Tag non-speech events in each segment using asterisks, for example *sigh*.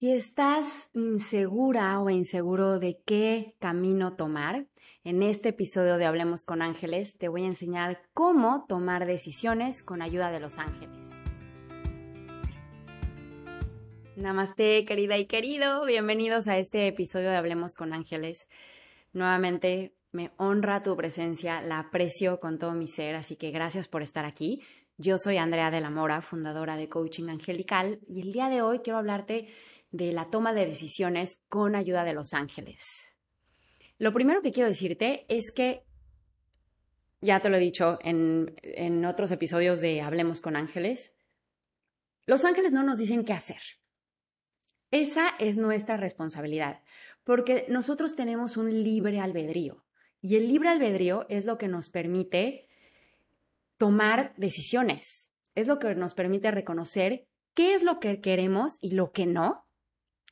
Si estás insegura o inseguro de qué camino tomar, en este episodio de Hablemos con Ángeles te voy a enseñar cómo tomar decisiones con ayuda de los ángeles. Namaste, querida y querido. Bienvenidos a este episodio de Hablemos con Ángeles. Nuevamente me honra tu presencia, la aprecio con todo mi ser, así que gracias por estar aquí. Yo soy Andrea de la Mora, fundadora de Coaching Angelical, y el día de hoy quiero hablarte de la toma de decisiones con ayuda de los ángeles. Lo primero que quiero decirte es que, ya te lo he dicho en, en otros episodios de Hablemos con Ángeles, los ángeles no nos dicen qué hacer. Esa es nuestra responsabilidad, porque nosotros tenemos un libre albedrío y el libre albedrío es lo que nos permite tomar decisiones, es lo que nos permite reconocer qué es lo que queremos y lo que no,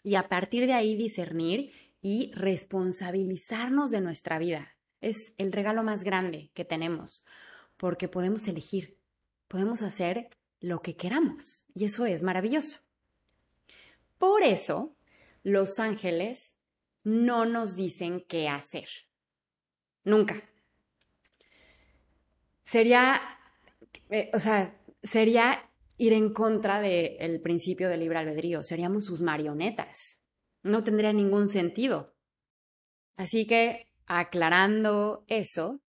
y a partir de ahí discernir y responsabilizarnos de nuestra vida. Es el regalo más grande que tenemos, porque podemos elegir, podemos hacer lo que queramos, y eso es maravilloso. Por eso, los ángeles no nos dicen qué hacer. Nunca. Sería, eh, o sea, sería ir en contra del principio del libre albedrío. Seríamos sus marionetas. No tendría ningún sentido. Así que, aclarando eso,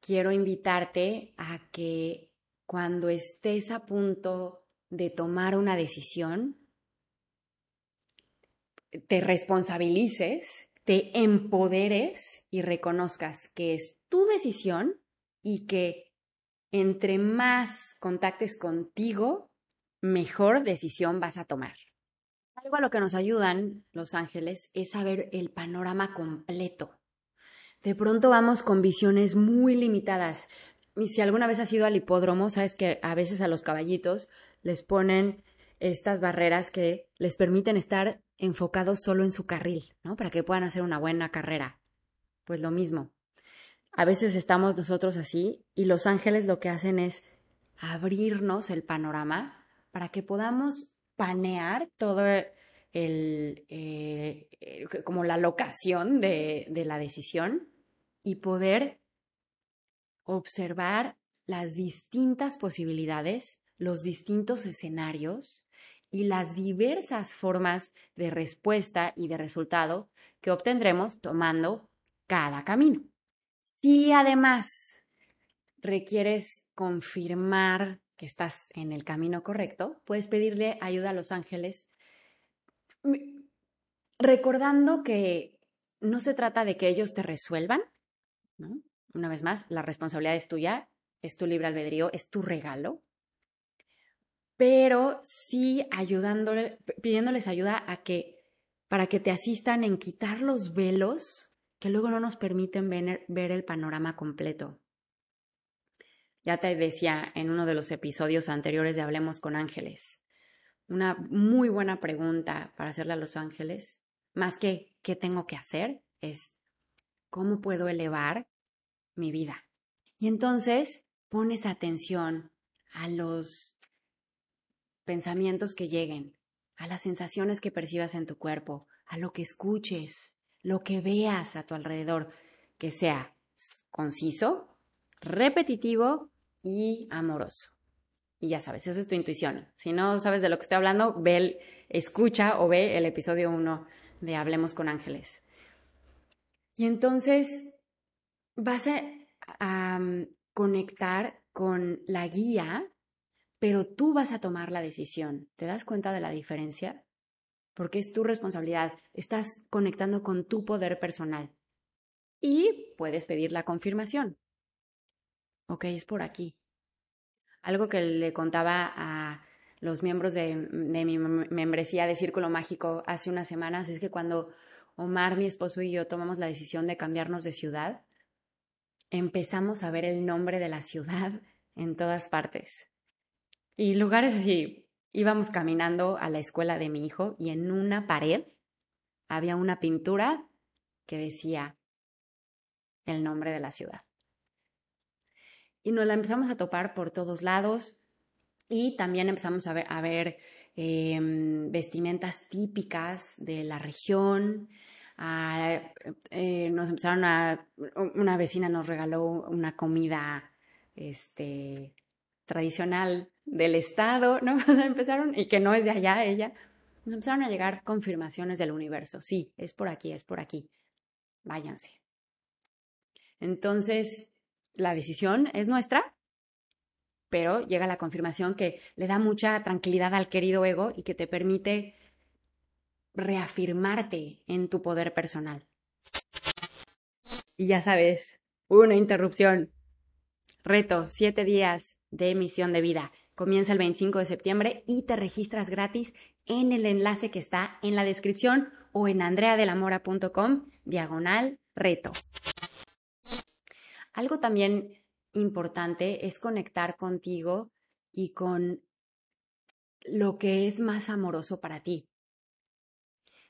quiero invitarte a que cuando estés a punto de tomar una decisión, te responsabilices, te empoderes y reconozcas que es tu decisión y que entre más contactes contigo, mejor decisión vas a tomar. Algo a lo que nos ayudan los ángeles es saber el panorama completo. De pronto vamos con visiones muy limitadas. Y si alguna vez has ido al hipódromo, sabes que a veces a los caballitos les ponen estas barreras que les permiten estar enfocados solo en su carril, ¿no? Para que puedan hacer una buena carrera. Pues lo mismo. A veces estamos nosotros así y los ángeles lo que hacen es abrirnos el panorama para que podamos panear todo el, eh, como la locación de la decisión y poder observar las distintas posibilidades, los distintos escenarios y las diversas formas de respuesta y de resultado que obtendremos tomando cada camino. Si además requieres confirmar que estás en el camino correcto, puedes pedirle ayuda a los ángeles recordando que no se trata de que ellos te resuelvan, ¿no? Una vez más, la responsabilidad es tuya, es tu libre albedrío, es tu regalo, pero sí pidiéndoles ayuda a que, para que te asistan en quitar los velos que luego no nos permiten ver, el panorama completo. Ya te decía en uno de los episodios anteriores de Hablemos con Ángeles, una muy buena pregunta para hacerle a los ángeles, más que qué tengo que hacer, es cómo puedo elevar mi vida. Y entonces pones atención a los pensamientos que lleguen, a las sensaciones que percibas en tu cuerpo, a lo que escuches, lo que veas a tu alrededor, que sea conciso, repetitivo y amoroso. Y ya sabes, eso es tu intuición. Si no sabes de lo que estoy hablando, ve escucha o ve el episodio 1 de Hablemos con Ángeles. Y entonces vas a conectar con la guía, pero tú vas a tomar la decisión. ¿Te das cuenta de la diferencia? Porque es tu responsabilidad, estás conectando con tu poder personal. Y puedes pedir la confirmación. Ok, es por aquí. Algo que le contaba a los miembros de, mi membresía de Círculo Mágico hace unas semanas es que cuando Omar, mi esposo y yo tomamos la decisión de cambiarnos de ciudad, empezamos a ver el nombre de la ciudad en todas partes. Y lugares así íbamos caminando a la escuela de mi hijo y en una pared había una pintura que decía el nombre de la ciudad. Y nos la empezamos a topar por todos lados y también empezamos a ver, em, vestimentas típicas de la región. Eh, nos empezaron a, una vecina nos regaló una comida este, tradicional del estado, ¿no? *laughs* empezaron, y que no es de allá ella, nos empezaron a llegar confirmaciones del universo. Sí, es por aquí, es por aquí. Váyanse. Entonces, la decisión es nuestra, pero llega la confirmación que le da mucha tranquilidad al querido ego y que te permite reafirmarte en tu poder personal. Y ya sabes, una interrupción. Reto, siete días de emisión de vida. Comienza el 25 de septiembre y te registras gratis en el enlace que está en la descripción o en andreadelamora.com diagonal reto. Algo también importante es conectar contigo y con lo que es más amoroso para ti.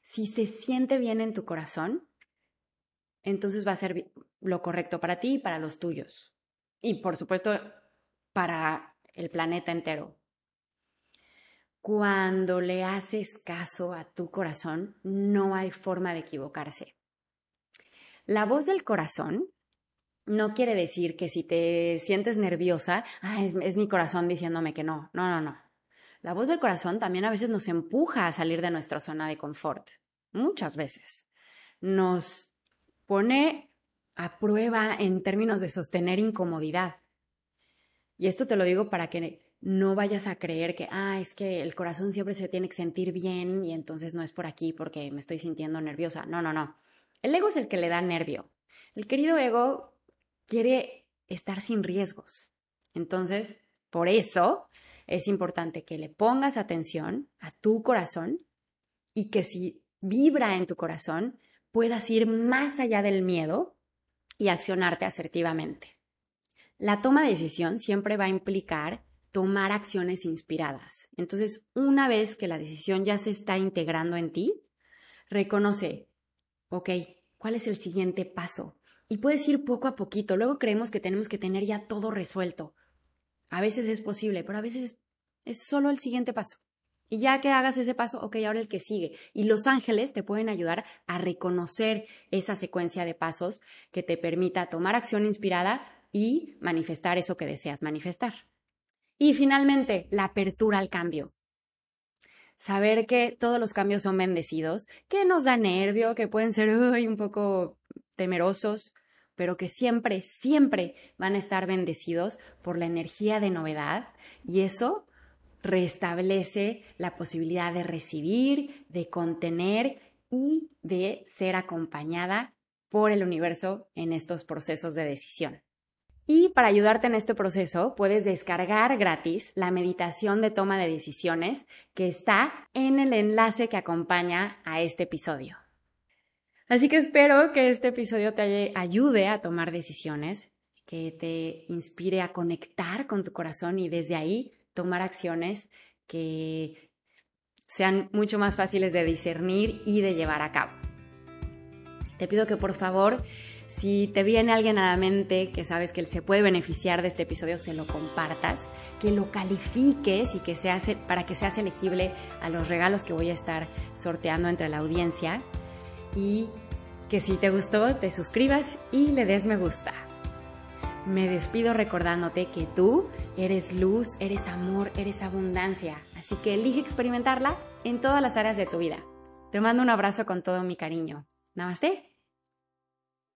Si se siente bien en tu corazón, entonces va a ser lo correcto para ti y para los tuyos. Y por supuesto, para el planeta entero. Cuando le haces caso a tu corazón, no hay forma de equivocarse. La voz del corazón no quiere decir que si te sientes nerviosa, es, mi corazón diciéndome que no. No, no, no. La voz del corazón también a veces nos empuja a salir de nuestra zona de confort. Muchas veces. Nos pone a prueba en términos de sostener incomodidad. Y esto te lo digo para que no vayas a creer que, ah, es que el corazón siempre se tiene que sentir bien y entonces no es por aquí porque me estoy sintiendo nerviosa. No, no, no. El ego es el que le da nervio. El querido ego quiere estar sin riesgos. Entonces, por eso es importante que le pongas atención a tu corazón y que si vibra en tu corazón, puedas ir más allá del miedo y accionarte asertivamente. La toma de decisión siempre va a implicar tomar acciones inspiradas. Entonces, una vez que la decisión ya se está integrando en ti, reconoce, ok, ¿cuál es el siguiente paso? Y puedes ir poco a poquito. Luego creemos que tenemos que tener ya todo resuelto. A veces es posible, pero a veces es solo el siguiente paso. Y ya que hagas ese paso, ok, ahora el que sigue. Y los ángeles te pueden ayudar a reconocer esa secuencia de pasos que te permita tomar acción inspirada y manifestar eso que deseas manifestar. Y finalmente, la apertura al cambio. Saber que todos los cambios son bendecidos, que nos da nervio, que pueden ser un poco temerosos, pero que siempre, siempre van a estar bendecidos por la energía de novedad y eso restablece la posibilidad de recibir, de contener y de ser acompañada por el universo en estos procesos de decisión. Y para ayudarte en este proceso, puedes descargar gratis la meditación de toma de decisiones que está en el enlace que acompaña a este episodio. Así que espero que este episodio te ayude a tomar decisiones, que te inspire a conectar con tu corazón y desde ahí tomar acciones que sean mucho más fáciles de discernir y de llevar a cabo. Te pido que por favor si te viene alguien a la mente que sabes que se puede beneficiar de este episodio, se lo compartas, que lo califiques y que se hace, para que seas elegible a los regalos que voy a estar sorteando entre la audiencia. Y que si te gustó, te suscribas y le des me gusta. Me despido recordándote que tú eres luz, eres amor, eres abundancia. Así que elige experimentarla en todas las áreas de tu vida. Te mando un abrazo con todo mi cariño. Namaste.